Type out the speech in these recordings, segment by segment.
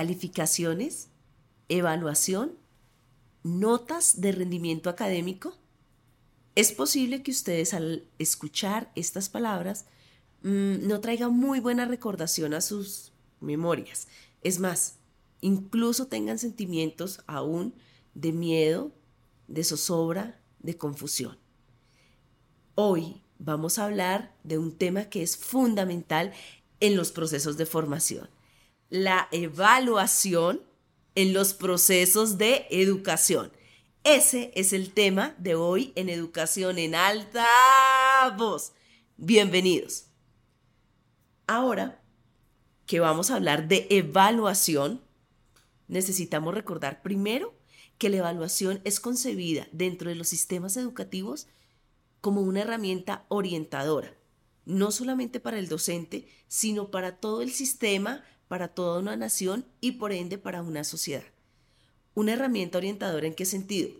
calificaciones, evaluación, notas de rendimiento académico. Es posible que ustedes al escuchar estas palabras mm, no traigan muy buena recordación a sus memorias. Es más, incluso tengan sentimientos aún de miedo, de zozobra, de confusión. Hoy vamos a hablar de un tema que es fundamental en los procesos de formación, la evaluación en los procesos de educación. Ese es el tema de hoy en Educación en Alta Voz. Bienvenidos. Ahora que vamos a hablar de evaluación, necesitamos recordar primero que la evaluación es concebida dentro de los sistemas educativos como una herramienta orientadora, no solamente para el docente, sino para todo el sistema, para toda una nación y por ende para una sociedad. Una herramienta orientadora en qué sentido?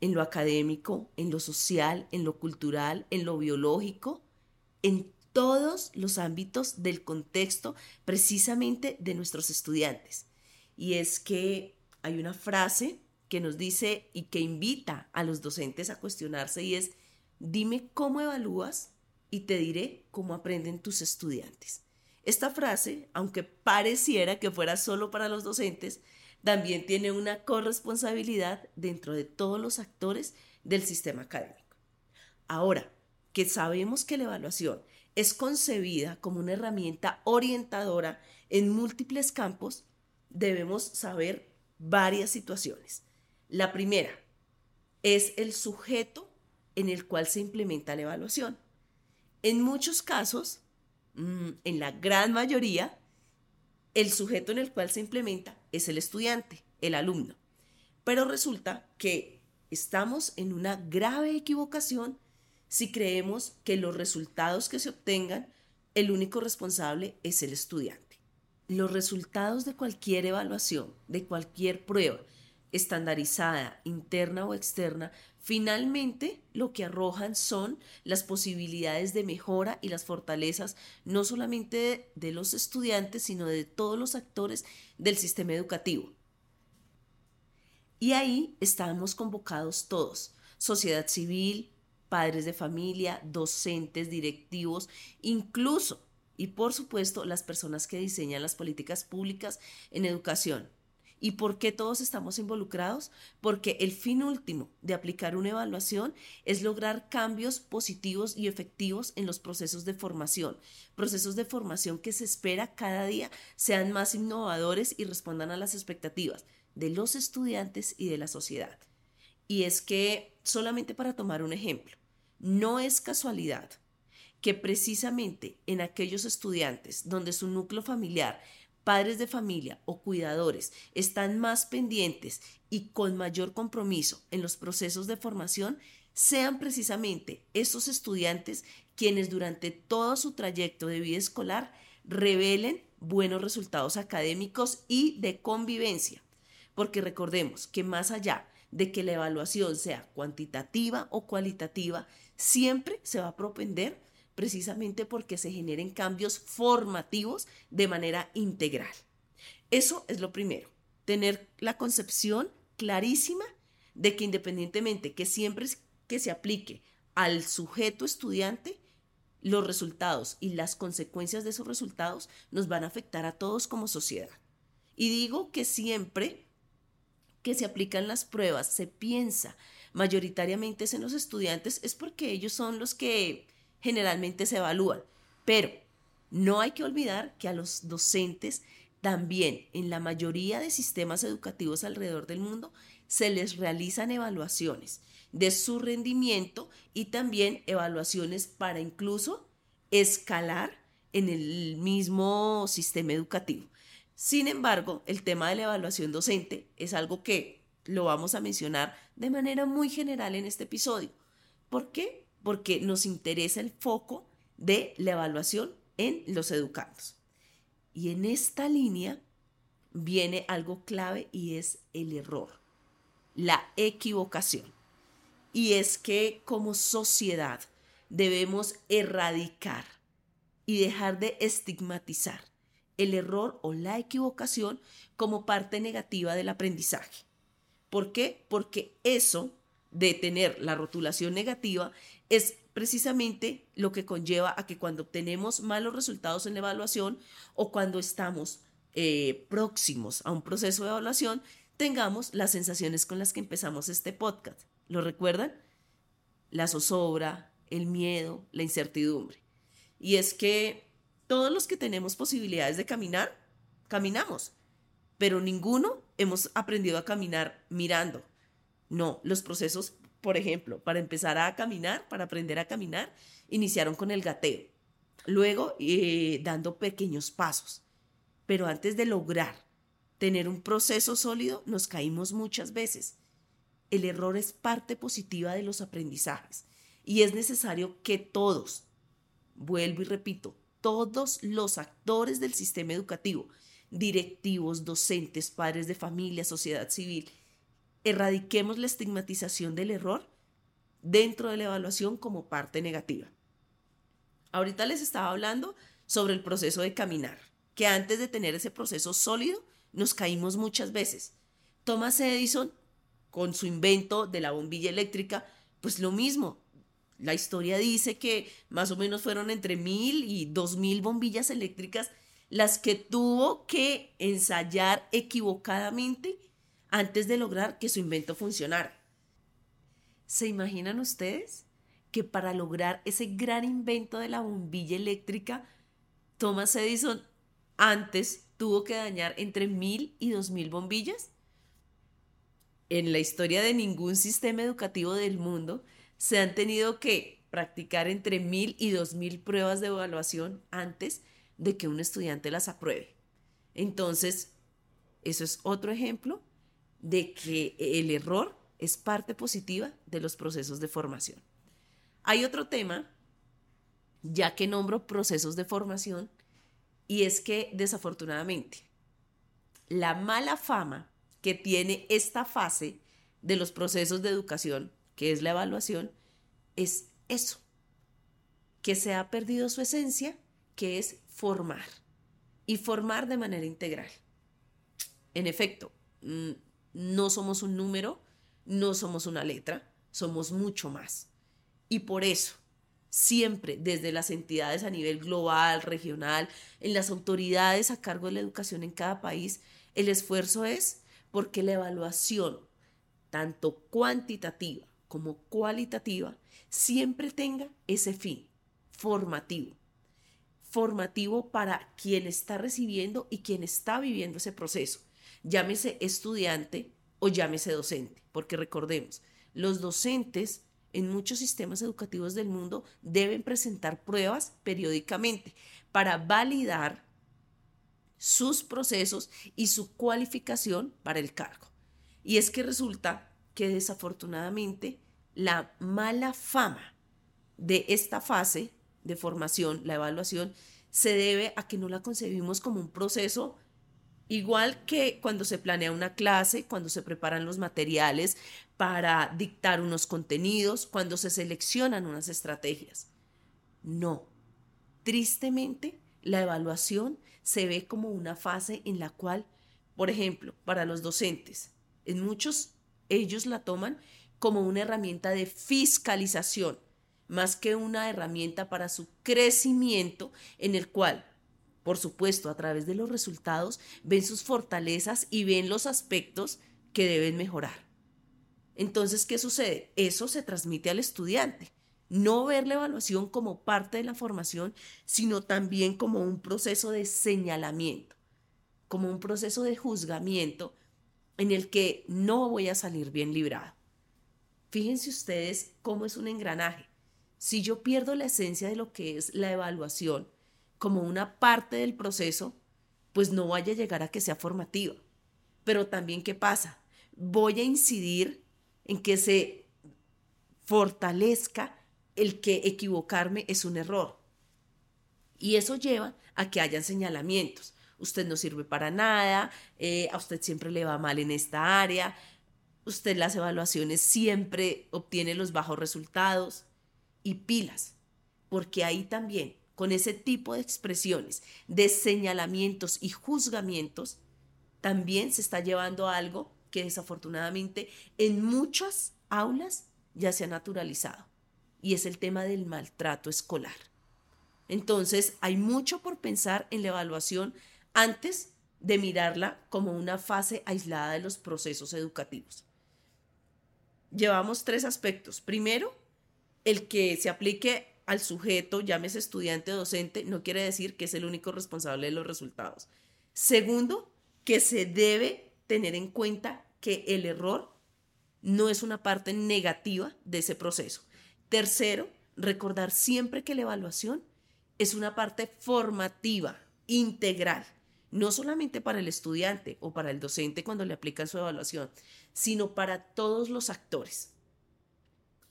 En lo académico, en lo social, en lo cultural, en lo biológico, en todos los ámbitos del contexto precisamente de nuestros estudiantes. Y es que hay una frase que nos dice y que invita a los docentes a cuestionarse y es, dime cómo evalúas y te diré cómo aprenden tus estudiantes. Esta frase, aunque pareciera que fuera solo para los docentes, también tiene una corresponsabilidad dentro de todos los actores del sistema académico. Ahora, que sabemos que la evaluación es concebida como una herramienta orientadora en múltiples campos, debemos saber varias situaciones. La primera es el sujeto en el cual se implementa la evaluación. En muchos casos, en la gran mayoría, el sujeto en el cual se implementa es el estudiante, el alumno. Pero resulta que estamos en una grave equivocación si creemos que los resultados que se obtengan, el único responsable es el estudiante. Los resultados de cualquier evaluación, de cualquier prueba, estandarizada, interna o externa, finalmente lo que arrojan son las posibilidades de mejora y las fortalezas no solamente de, los estudiantes, sino de todos los actores del sistema educativo. Y ahí estamos convocados todos, sociedad civil, padres de familia, docentes, directivos, incluso y por supuesto las personas que diseñan las políticas públicas en educación ¿Y por qué todos estamos involucrados? Porque el fin último de aplicar una evaluación es lograr cambios positivos y efectivos en los procesos de formación, procesos de formación que se espera cada día sean más innovadores y respondan a las expectativas de los estudiantes y de la sociedad. Y es que, solamente para tomar un ejemplo, no es casualidad que precisamente en aquellos estudiantes donde su núcleo familiar padres de familia o cuidadores están más pendientes y con mayor compromiso en los procesos de formación, sean precisamente esos estudiantes quienes durante todo su trayecto de vida escolar revelen buenos resultados académicos y de convivencia. Porque recordemos que más allá de que la evaluación sea cuantitativa o cualitativa, siempre se va a propender precisamente porque se generen cambios formativos de manera integral. Eso es lo primero, tener la concepción clarísima de que independientemente que siempre que se aplique al sujeto estudiante, los resultados y las consecuencias de esos resultados nos van a afectar a todos como sociedad. Y digo que siempre que se aplican las pruebas se piensa mayoritariamente en los estudiantes es porque ellos son los que generalmente se evalúan. Pero no hay que olvidar que a los docentes también en la mayoría de sistemas educativos alrededor del mundo se les realizan evaluaciones de su rendimiento y también evaluaciones para incluso escalar en el mismo sistema educativo. Sin embargo, el tema de la evaluación docente es algo que lo vamos a mencionar de manera muy general en este episodio. ¿Por qué? Porque nos interesa el foco de la evaluación en los educandos. Y en esta línea viene algo clave y es el error, la equivocación. Y es que como sociedad debemos erradicar y dejar de estigmatizar el error o la equivocación como parte negativa del aprendizaje. ¿Por qué? Porque eso de tener la rotulación negativa es precisamente lo que conlleva a que cuando obtenemos malos resultados en la evaluación o cuando estamos eh, próximos a un proceso de evaluación, tengamos las sensaciones con las que empezamos este podcast. ¿Lo recuerdan? La zozobra, el miedo, la incertidumbre. Y es que todos los que tenemos posibilidades de caminar, caminamos, pero ninguno hemos aprendido a caminar mirando. No, los procesos, por ejemplo, para empezar a caminar, para aprender a caminar, iniciaron con el gateo, luego eh, dando pequeños pasos. Pero antes de lograr tener un proceso sólido, nos caímos muchas veces. El error es parte positiva de los aprendizajes y es necesario que todos, vuelvo y repito, todos los actores del sistema educativo, directivos, docentes, padres de familia, sociedad civil, erradiquemos la estigmatización del error dentro de la evaluación como parte negativa. Ahorita les estaba hablando sobre el proceso de caminar, que antes de tener ese proceso sólido, nos caímos muchas veces. Thomas Edison, con su invento de la bombilla eléctrica, pues lo mismo. La historia dice que más o menos fueron entre mil y dos mil bombillas eléctricas las que tuvo que ensayar equivocadamente antes de lograr que su invento funcionara. ¿Se imaginan ustedes que para lograr ese gran invento de la bombilla eléctrica, Thomas Edison antes tuvo que dañar entre mil y dos mil bombillas? En la historia de ningún sistema educativo del mundo se han tenido que practicar entre mil y dos mil pruebas de evaluación antes de que un estudiante las apruebe. Entonces, eso es otro ejemplo de que el error es parte positiva de los procesos de formación. Hay otro tema, ya que nombro procesos de formación, y es que desafortunadamente la mala fama que tiene esta fase de los procesos de educación, que es la evaluación, es eso, que se ha perdido su esencia, que es formar y formar de manera integral. En efecto, mm, no somos un número, no somos una letra, somos mucho más. Y por eso, siempre desde las entidades a nivel global, regional, en las autoridades a cargo de la educación en cada país, el esfuerzo es porque la evaluación, tanto cuantitativa como cualitativa, siempre tenga ese fin formativo formativo para quien está recibiendo y quien está viviendo ese proceso, llámese estudiante o llámese docente, porque recordemos, los docentes en muchos sistemas educativos del mundo deben presentar pruebas periódicamente para validar sus procesos y su cualificación para el cargo. Y es que resulta que desafortunadamente la mala fama de esta fase de formación, la evaluación, se debe a que no la concebimos como un proceso igual que cuando se planea una clase, cuando se preparan los materiales para dictar unos contenidos, cuando se seleccionan unas estrategias. No, tristemente, la evaluación se ve como una fase en la cual, por ejemplo, para los docentes, en muchos ellos la toman como una herramienta de fiscalización más que una herramienta para su crecimiento en el cual, por supuesto, a través de los resultados, ven sus fortalezas y ven los aspectos que deben mejorar. Entonces, ¿qué sucede? Eso se transmite al estudiante. No ver la evaluación como parte de la formación, sino también como un proceso de señalamiento, como un proceso de juzgamiento en el que no voy a salir bien librado. Fíjense ustedes cómo es un engranaje. Si yo pierdo la esencia de lo que es la evaluación como una parte del proceso, pues no vaya a llegar a que sea formativa. Pero también, ¿qué pasa? Voy a incidir en que se fortalezca el que equivocarme es un error. Y eso lleva a que hayan señalamientos. Usted no sirve para nada, eh, a usted siempre le va mal en esta área, usted las evaluaciones siempre obtiene los bajos resultados y pilas, porque ahí también, con ese tipo de expresiones, de señalamientos y juzgamientos, también se está llevando a algo que desafortunadamente en muchas aulas ya se ha naturalizado, y es el tema del maltrato escolar. Entonces, hay mucho por pensar en la evaluación antes de mirarla como una fase aislada de los procesos educativos. Llevamos tres aspectos. Primero, el que se aplique al sujeto, llámese estudiante o docente, no quiere decir que es el único responsable de los resultados. Segundo, que se debe tener en cuenta que el error no es una parte negativa de ese proceso. Tercero, recordar siempre que la evaluación es una parte formativa, integral, no solamente para el estudiante o para el docente cuando le aplican su evaluación, sino para todos los actores.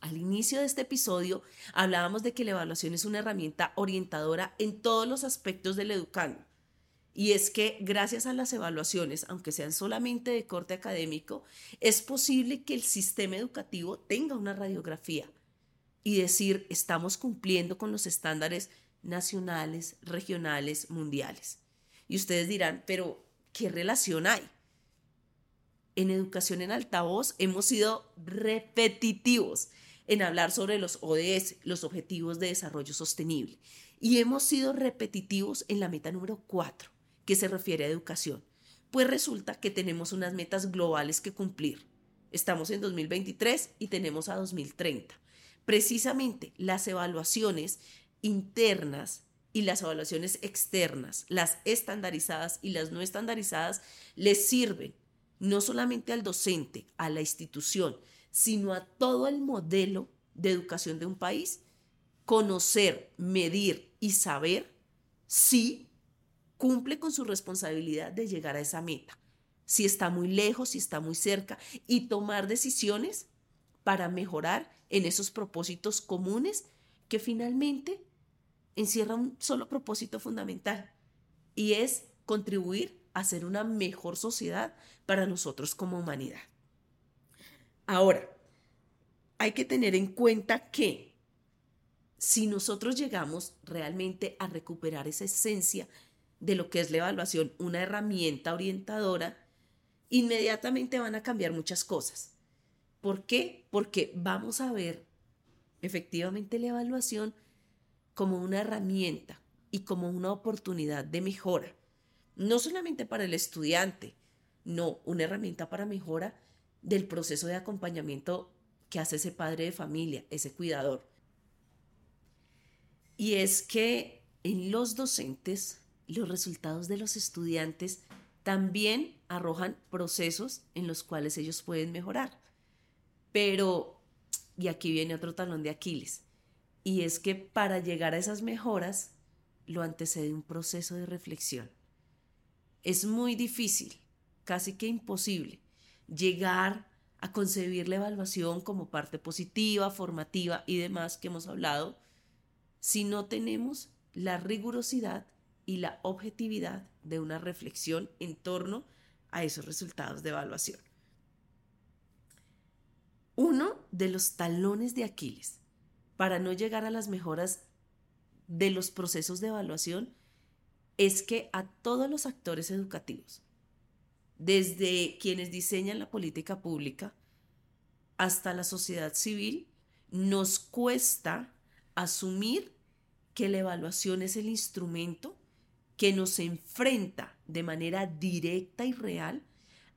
Al inicio de este episodio hablábamos de que la evaluación es una herramienta orientadora en todos los aspectos del educando. Y es que gracias a las evaluaciones, aunque sean solamente de corte académico, es posible que el sistema educativo tenga una radiografía y decir estamos cumpliendo con los estándares nacionales, regionales, mundiales. Y ustedes dirán, pero ¿qué relación hay? En educación en altavoz hemos sido repetitivos en hablar sobre los ODS, los Objetivos de Desarrollo Sostenible, y hemos sido repetitivos en la meta número 4, que se refiere a educación. Pues resulta que tenemos unas metas globales que cumplir. Estamos en 2023 y tenemos a 2030. Precisamente las evaluaciones internas y las evaluaciones externas, las estandarizadas y las no estandarizadas, les sirven no solamente al docente, a la institución, sino a todo el modelo de educación de un país, conocer, medir y saber si cumple con su responsabilidad de llegar a esa meta, si está muy lejos, si está muy cerca, y tomar decisiones para mejorar en esos propósitos comunes que finalmente encierra un solo propósito fundamental y es contribuir a ser una mejor sociedad para nosotros como humanidad. Ahora, hay que tener en cuenta que si nosotros llegamos realmente a recuperar esa esencia de lo que es la evaluación, una herramienta orientadora, inmediatamente van a cambiar muchas cosas. ¿Por qué? Porque vamos a ver efectivamente la evaluación como una herramienta y como una oportunidad de mejora, no solamente para el estudiante, no, una herramienta para mejora del proceso de acompañamiento que hace ese padre de familia, ese cuidador. Y es que en los docentes, los resultados de los estudiantes también arrojan procesos en los cuales ellos pueden mejorar. Pero, y aquí viene otro talón de Aquiles, y es que para llegar a esas mejoras lo antecede un proceso de reflexión. Es muy difícil, casi que imposible, llegar a concebir la evaluación como parte positiva, formativa y demás que hemos hablado, si no tenemos la rigurosidad y la objetividad de una reflexión en torno a esos resultados de evaluación. Uno de los talones de Aquiles para no llegar a las mejoras de los procesos de evaluación es que a todos los actores educativos, desde quienes diseñan la política pública hasta la sociedad civil, nos cuesta asumir que la evaluación es el instrumento que nos enfrenta de manera directa y real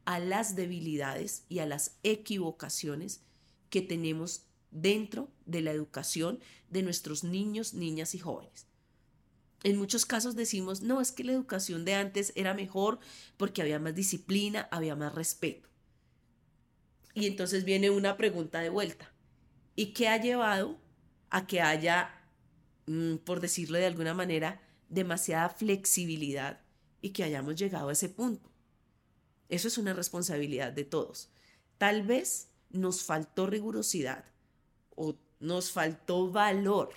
a las debilidades y a las equivocaciones que tenemos dentro de la educación de nuestros niños, niñas y jóvenes. En muchos casos decimos, no, es que la educación de antes era mejor porque había más disciplina, había más respeto. Y entonces viene una pregunta de vuelta. ¿Y qué ha llevado a que haya, mm, por decirlo de alguna manera, demasiada flexibilidad y que hayamos llegado a ese punto? Eso es una responsabilidad de todos. Tal vez nos faltó rigurosidad, o nos faltó valor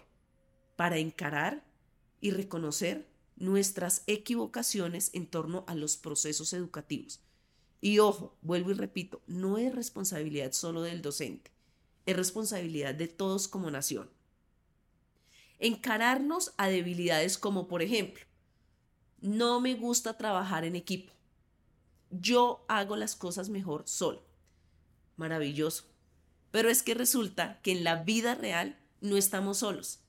para encarar y reconocer nuestras equivocaciones en torno a los procesos educativos. Y ojo, vuelvo y repito, no es responsabilidad solo del docente, es responsabilidad de todos como nación. Encararnos a debilidades como, por ejemplo, no me gusta trabajar en equipo. Yo hago las cosas mejor solo. Maravilloso. Pero es que resulta que en la vida real no estamos solos.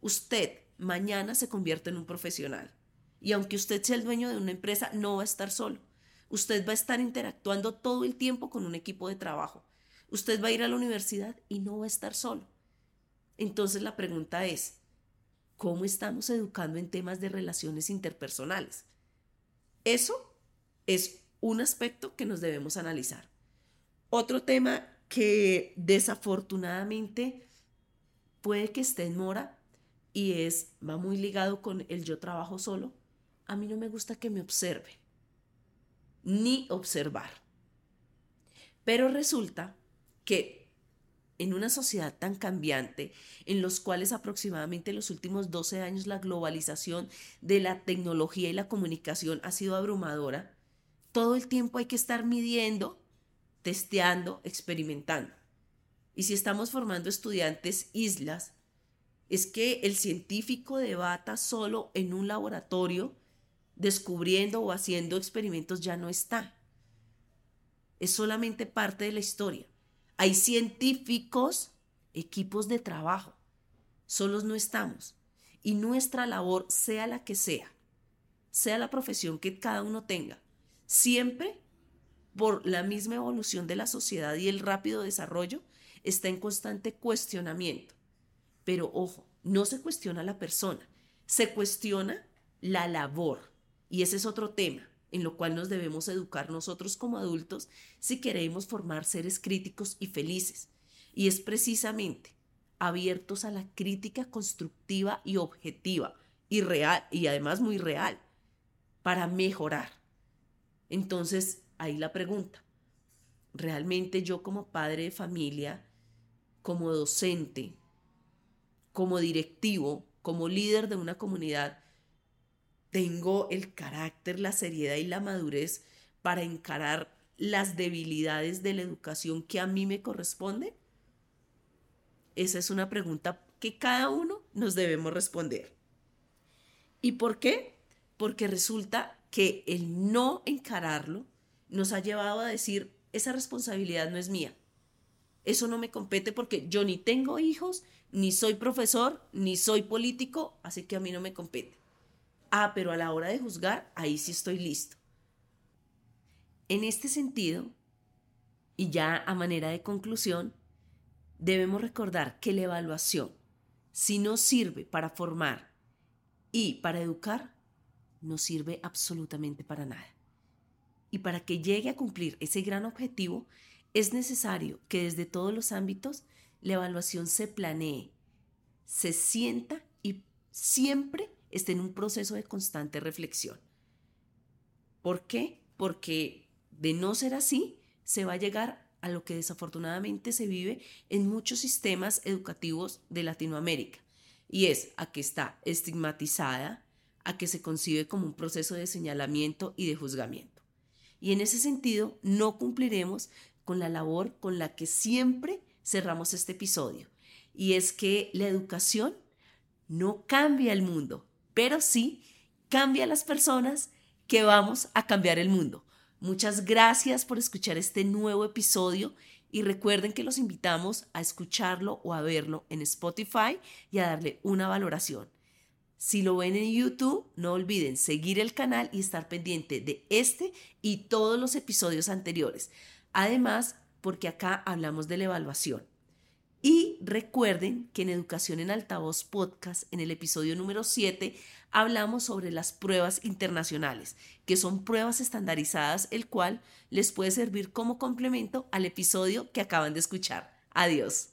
Usted mañana se convierte en un profesional. Y aunque usted sea el dueño de una empresa, no va a estar solo. Usted va a estar interactuando todo el tiempo con un equipo de trabajo. Usted va a ir a la universidad y no va a estar solo. Entonces la pregunta es, ¿cómo estamos educando en temas de relaciones interpersonales? Eso es un aspecto que nos debemos analizar. Otro tema que desafortunadamente puede que esté en mora y es, va muy ligado con el yo trabajo solo, a mí no me gusta que me observe, ni observar. Pero resulta que en una sociedad tan cambiante, en los cuales aproximadamente en los últimos 12 años la globalización de la tecnología y la comunicación ha sido abrumadora, todo el tiempo hay que estar midiendo, testeando, experimentando. Y si estamos formando estudiantes islas, es que el científico debata solo en un laboratorio, descubriendo o haciendo experimentos ya no está. Es solamente parte de la historia. Hay científicos, equipos de trabajo. Solos no estamos. Y nuestra labor, sea la que sea, sea la profesión que cada uno tenga, siempre por la misma evolución de la sociedad y el rápido desarrollo, está en constante cuestionamiento. Pero ojo, no se cuestiona la persona, se cuestiona la labor. Y ese es otro tema en lo cual nos debemos educar nosotros como adultos si queremos formar seres críticos y felices. Y es precisamente abiertos a la crítica constructiva y objetiva y real y además muy real para mejorar. Entonces, ahí la pregunta. ¿Realmente yo como padre de familia, como docente, como directivo, como líder de una comunidad, tengo el carácter, la seriedad y la madurez para encarar las debilidades de la educación que a mí me corresponde? Esa es una pregunta que cada uno nos debemos responder. ¿Y por qué? Porque resulta que el no encararlo nos ha llevado a decir, esa responsabilidad no es mía. Eso no me compete porque yo ni tengo hijos, ni soy profesor, ni soy político, así que a mí no me compete. Ah, pero a la hora de juzgar, ahí sí estoy listo. En este sentido, y ya a manera de conclusión, debemos recordar que la evaluación, si no sirve para formar y para educar, no sirve absolutamente para nada. Y para que llegue a cumplir ese gran objetivo, es necesario que desde todos los ámbitos la evaluación se planee, se sienta y siempre esté en un proceso de constante reflexión. ¿Por qué? Porque de no ser así, se va a llegar a lo que desafortunadamente se vive en muchos sistemas educativos de Latinoamérica, y es a que está estigmatizada, a que se concibe como un proceso de señalamiento y de juzgamiento. Y en ese sentido, no cumpliremos con la labor con la que siempre cerramos este episodio, y es que la educación no cambia el mundo, pero sí cambia a las personas que vamos a cambiar el mundo. Muchas gracias por escuchar este nuevo episodio y recuerden que los invitamos a escucharlo o a verlo en Spotify y a darle una valoración. Si lo ven en YouTube, no olviden seguir el canal y estar pendiente de este y todos los episodios anteriores. Además, porque acá hablamos de la evaluación. Y recuerden que en Educación en Altavoz Podcast, en el episodio número 7, hablamos sobre las pruebas internacionales, que son pruebas estandarizadas, el cual les puede servir como complemento al episodio que acaban de escuchar. Adiós.